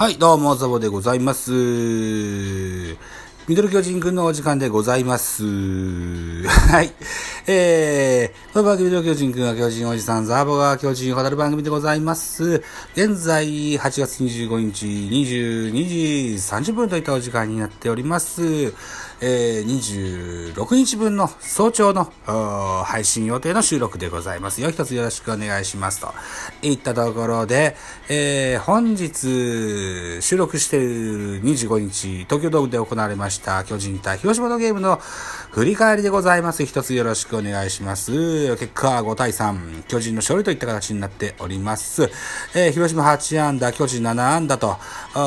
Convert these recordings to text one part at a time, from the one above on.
はい、どうも、ザボでございます。ミドル巨人くんのお時間でございます。はい。えー、この番組ミドル巨人くんは巨人おじさん、ザボが巨人を語る番組でございます。現在、8月25日、22時30分といったお時間になっております。えー、26日分の早朝の配信予定の収録でございますよ。一つよろしくお願いします。といったところで、えー、本日、収録している25日、東京ドームで行われました巨人対広島のゲームの振り返りでございます。一つよろしくお願いします。結果は5対3、巨人の勝利といった形になっております。えー、広島8安打、巨人7安打と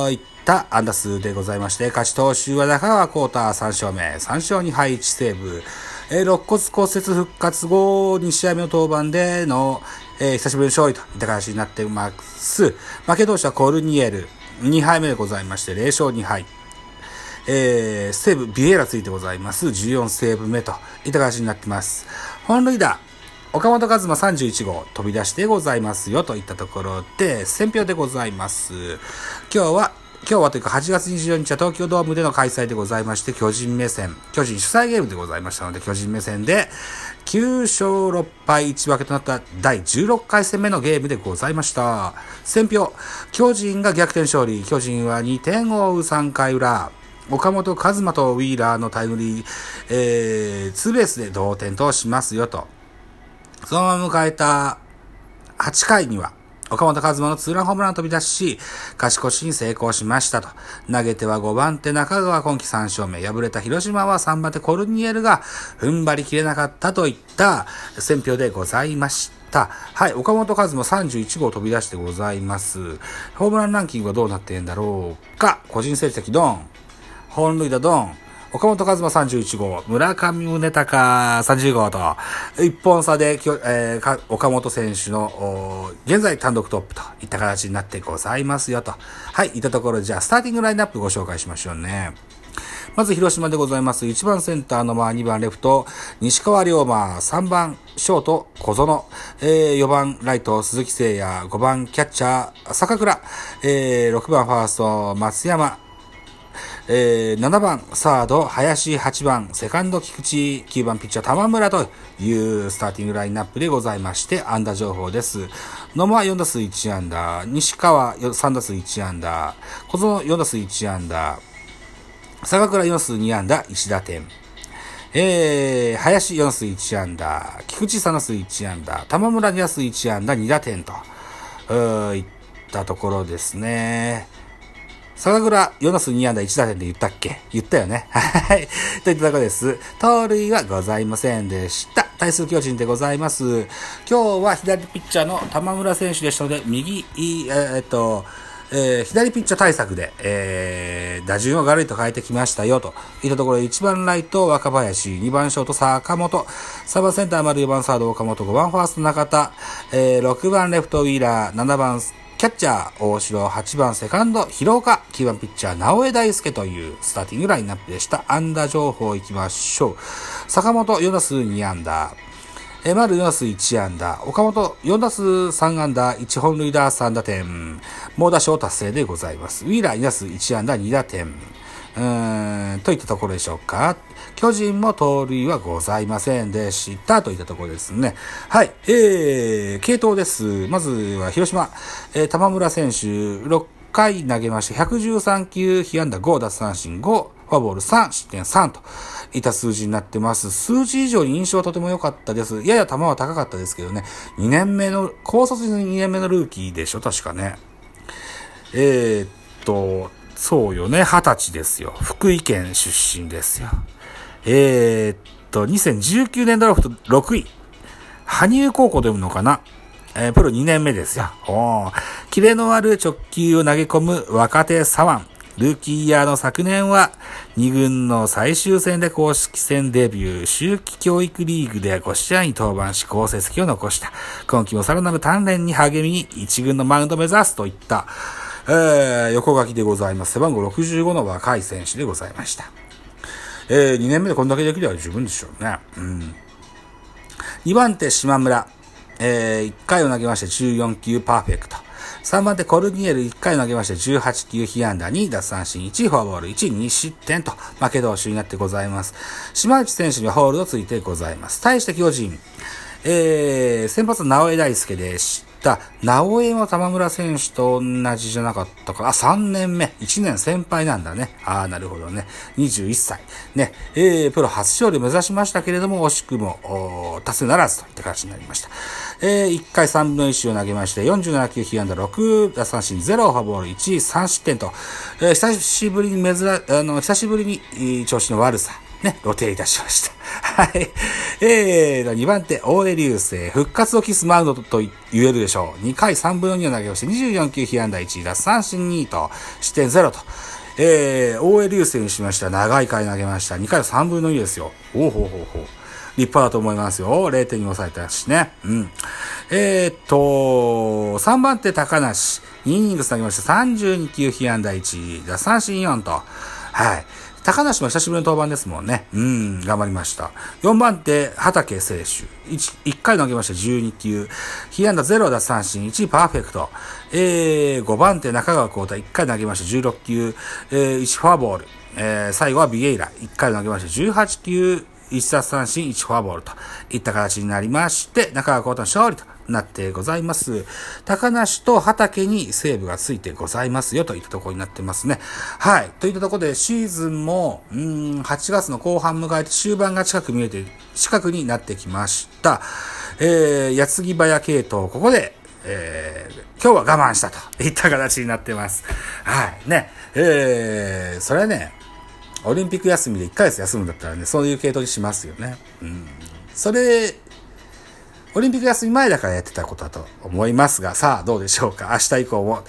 いったた安打数でございまして、勝ち投手は中川幸太3勝目、3勝2敗1セーブ、えー、肋骨骨折復活後2試合目の登板での、えー久しぶりの勝利といった形になってます。負け投手はコルニエル、2敗目でございまして、0勝2敗。えー、西武ビエラついてございます。14セーブ目といった形になってます。本塁打、岡本和真31号飛び出してございますよといったところで、選票でございます。今日は、今日はというか8月24日は東京ドームでの開催でございまして、巨人目線、巨人主催ゲームでございましたので、巨人目線で9勝6敗1分けとなった第16回戦目のゲームでございました。選票、巨人が逆転勝利、巨人は2点を追う3回裏、岡本和真とウィーラーのタイムリー、えー、ツーベースで同点としますよと。そのまま迎えた8回には、岡本和真のツーランホームラン飛び出し、勝ち越しに成功しましたと。投げては5番手中川今季3勝目。敗れた広島は3番手コルニエルが踏ん張りきれなかったといった選評でございました。はい、岡本和真31号飛び出してございます。ホームランランキングはどうなってんだろうか個人成績ドン。本塁打ドン。岡本和真31号、村上宗隆30号と、一本差で、えー岡本選手の、現在単独トップといった形になってございますよと。はい、いったところ、じゃあ、スターティングラインナップご紹介しましょうね。まず広島でございます。1番センターのまあ2番レフト、西川龍馬、3番ショート、小園、えー、4番ライト、鈴木誠也、5番キャッチャー、坂倉、えー、6番ファースト、松山、えー、7番サード、林、8番セカンド、菊池、9番ピッチャー、玉村というスターティングラインナップでございまして、安打情報です。野間4打数1安打、西川3打数1安打、小園4打数1安打、坂倉4打数2安打、1打点。えー、林4打数1安打、菊池3打数1安打、玉村2打数1安打、2打点と、うーいったところですね。坂倉4打数2安打1打点で言ったっけ？言ったよね。はい。といったところです。盗塁はございませんでした。対数巨人でございます。今日は左ピッチャーの玉村選手でしたので、右、えーっと、えー左ピッチャー対策で、えー打順をガリと変えてきましたよ、といったところで、1番ライト若林、2番ショート坂本、3番センター丸4番サード岡本、5番ファースト中田、えー6番レフトウィーラー、7番キャッチャー、大城、8番セカンド、広岡、9番ピッチャー、直江大輔というスターティングラインナップでした。安打情報いきましょう。坂本、4打数2安打。えー、丸4打数1安打。岡本4打数3安打、1本塁打3打点。猛打賞達成でございます。ウィーラー2打数1安打2打点。うーん、といったところでしょうか。巨人も盗塁はございませんでした。といったところですね。はい。えー、系統です。まずは広島、えー、玉村選手、6回投げまして、113球、被安打5、奪三振5、フォアボール3、失点3といった数字になってます。数字以上に印象はとても良かったです。やや球は高かったですけどね。2年目の、高卒2年目のルーキーでしょ、確かね。えー、っと、そうよね、二十歳ですよ。福井県出身ですよ。えー、っと、2019年ドラフト6位。羽生高校で読むのかなえープロ2年目ですよ。おーキレのある直球を投げ込む若手左腕。ルーキーイヤーの昨年は、2軍の最終戦で公式戦デビュー、秋季教育リーグで5試合に登板し、好成績を残した。今季もさらなる鍛錬に励み、1軍のマウンド目指すといった、えー、横書きでございます。背番号65の若い選手でございました。えー、2年目でこんだけできれば十分でしょうね。うん。2番手、島村。えー、1回を投げまして14球パーフェクト。3番手コルニエル1回投げまして18球被安打2奪三振1フォアボール1 2失点と負け投手になってございます。島内選手にはホールドついてございます。対して巨人、えー、先発直江大輔でした。直江も玉村選手と同じじゃなかったか。あ、3年目。1年先輩なんだね。ああ、なるほどね。21歳。ね。えー、プロ初勝利目指しましたけれども、惜しくも、お達成ならずといった形になりました。えー、1回3分の1を投げまして、47球被安打6、奪三振0、フォアボール1、3失点と、えー、久しぶりに珍、あの、久しぶりに調子の悪さ、ね、露呈いたしました。はい。えーと、2番手、大江流星、復活を期すマウンドと言えるでしょう。2回3分の2を投げまして、24球被安打1、奪三振2と、失点0と。えー、大江流星にしました。長い回投げました。2回3分の2ですよ。おうほうほうほう。立派だと思いますよ。0点に抑えたしね。うん。えー、っと、3番手高梨。2イニング投げました。32球被安打1、奪三振4と。はい。高梨も久しぶりの登板ですもんね。うん、頑張りました。4番手、畑選手。1, 1回投げました12球。被安打0奪三振1パーフェクト。えー、5番手、中川幸太。1回投げました16球。えー、1フォアボール。えー、最後はビエイラ。1回投げました18球。1奪三振1フォアボールといった形になりまして、中川幸太の勝利となってございます。高梨と畑にセーブがついてございますよといったところになってますね。はい。といったところでシーズンも、うん、8月の後半迎えて終盤が近く見えて、近くになってきました。えー、矢継ぎ早系統、ここで、えー、今日は我慢したといった形になってます。はい。ね。えー、それはね、オリンピック休みで1ヶ月休むんだったらね、そういう系統にしますよね。うん。それオリンピック休み前だからやってたことだと思いますが、さあどうでしょうか。明日以降も、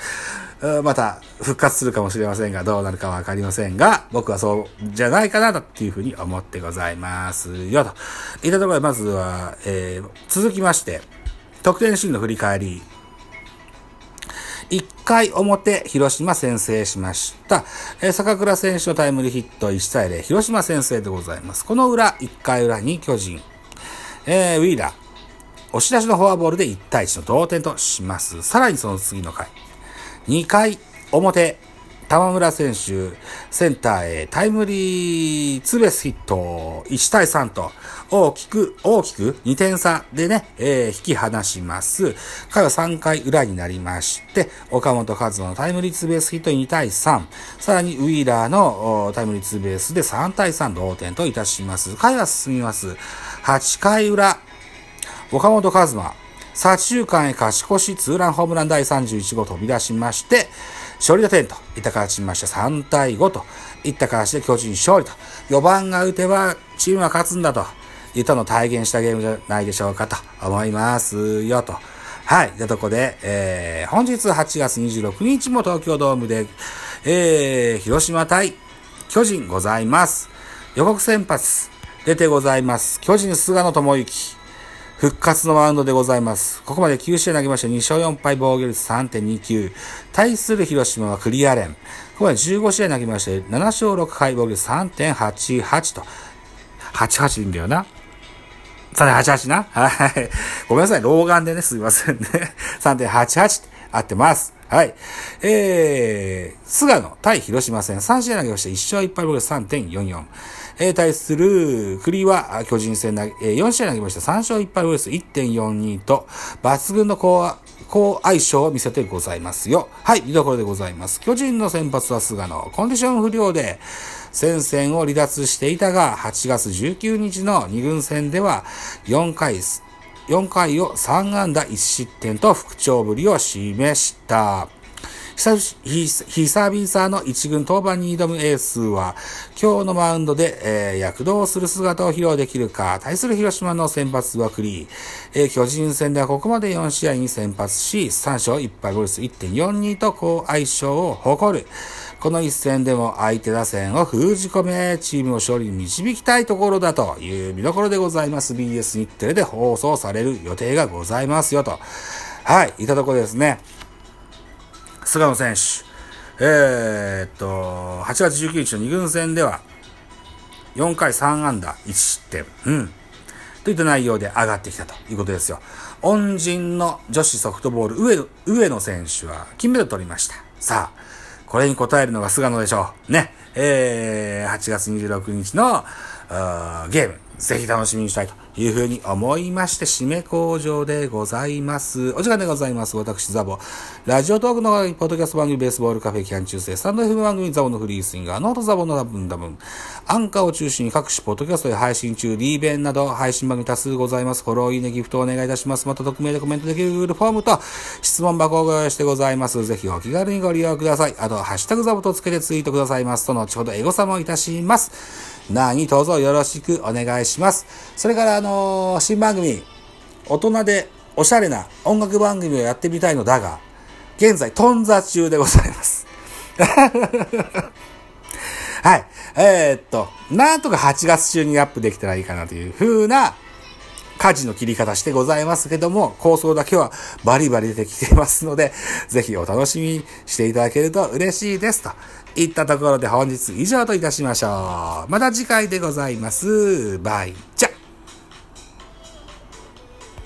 また復活するかもしれませんが、どうなるかわかりませんが、僕はそうじゃないかな、っていうふうに思ってございますよ、と。いったところで、まずは、えー、続きまして、得点シーンの振り返り。1回表、広島先制しました。えー、坂倉選手のタイムリーヒット1対0、広島先制でございます。この裏、1回裏に巨人、えー、ウィーラー、押し出しのフォアボールで1対1の同点とします。さらにその次の回。2回表、玉村選手、センターへタイムリーツーベースヒット、1対3と、大きく、大きく2点差でね、えー、引き離します。回は3回裏になりまして、岡本和真のタイムリーツーベースヒット2対3、さらにウィーラーのタイムリーツーベースで3対3同点といたします。回は進みます。8回裏、岡本和真、左中間へ勝ち越しツーランホームラン第31号飛び出しまして、勝利打点といった形にました3対5といった形で巨人勝利と。4番が打てばチームは勝つんだと言ったの体現したゲームじゃないでしょうかと思いますよと。はい。というとこで、えー、本日8月26日も東京ドームで、えー、広島対巨人ございます。予告先発出てございます。巨人菅野智之。復活のマウンドでございます。ここまで9試合投げました2勝4敗防御率3.29。対する広島はクリアレン。ここまで15試合投げまして7勝6敗防御率3.88と。88いいんだよな。3.88な。はい。ごめんなさい。老眼でね、すいませんね。3.88って合ってます。はい。えー、菅野対広島戦3試合投げました1勝1敗防御率3.44。えー、対する栗は巨人戦投げ、えー、4試合投げました3勝1敗ウエス1.42と、抜群の好好相性を見せてございますよ。はい、見どころでございます。巨人の先発は菅野。コンディション不良で、戦線を離脱していたが、8月19日の2軍戦では、4回、4回を3安打1失点と復調ぶりを示した。久々の一軍登板に挑むエースは、今日のマウンドで、えー、躍動する姿を披露できるか、対する広島の先発はクリー。えー、巨人戦ではここまで4試合に先発し、3勝1敗5率1.42と好相性を誇る。この一戦でも相手打線を封じ込め、チームを勝利に導きたいところだという見どころでございます。BS 日テレで放送される予定がございますよと。はい、いたところですね。菅野選手。えー、っと、8月19日の2軍戦では、4回3安打1失点。うん。といった内容で上がってきたということですよ。恩人の女子ソフトボール上上野選手は金メダル取りました。さあ、これに応えるのが菅野でしょう。ね。えー、8月26日のゲーム、ぜひ楽しみにしたいというふうに思いまして、締め工場でございます。お時間でございます。私、ザボ。ラジオトークのポッドキャスト番組ベースボールカフェ期間中世、スタンド F 番組ザボのフリースインガー、ノートザボのダブンダブン、アンカーを中心に各種ポッドキャストで配信中、リーベンなど配信番組多数ございます。フォロー、いいね、ギフトをお願いいたします。また匿名でコメントできる Google フォームと質問箱をご用意してございます。ぜひお気軽にご利用ください。あと、ハッシュタグザボとつけてツイートくださいますと、後ほどエゴサもいたします。何卒よろしくお願いします。それから、あのー、新番組、大人でおしゃれな音楽番組をやってみたいのだが、現在、頓挫中でございます。はい。えー、っと、なんとか8月中にアップできたらいいかなというふうな舵の切り方してございますけども、構想だけはバリバリ出てきてますので、ぜひお楽しみにしていただけると嬉しいです。といったところで本日以上といたしましょう。また次回でございます。バイチャ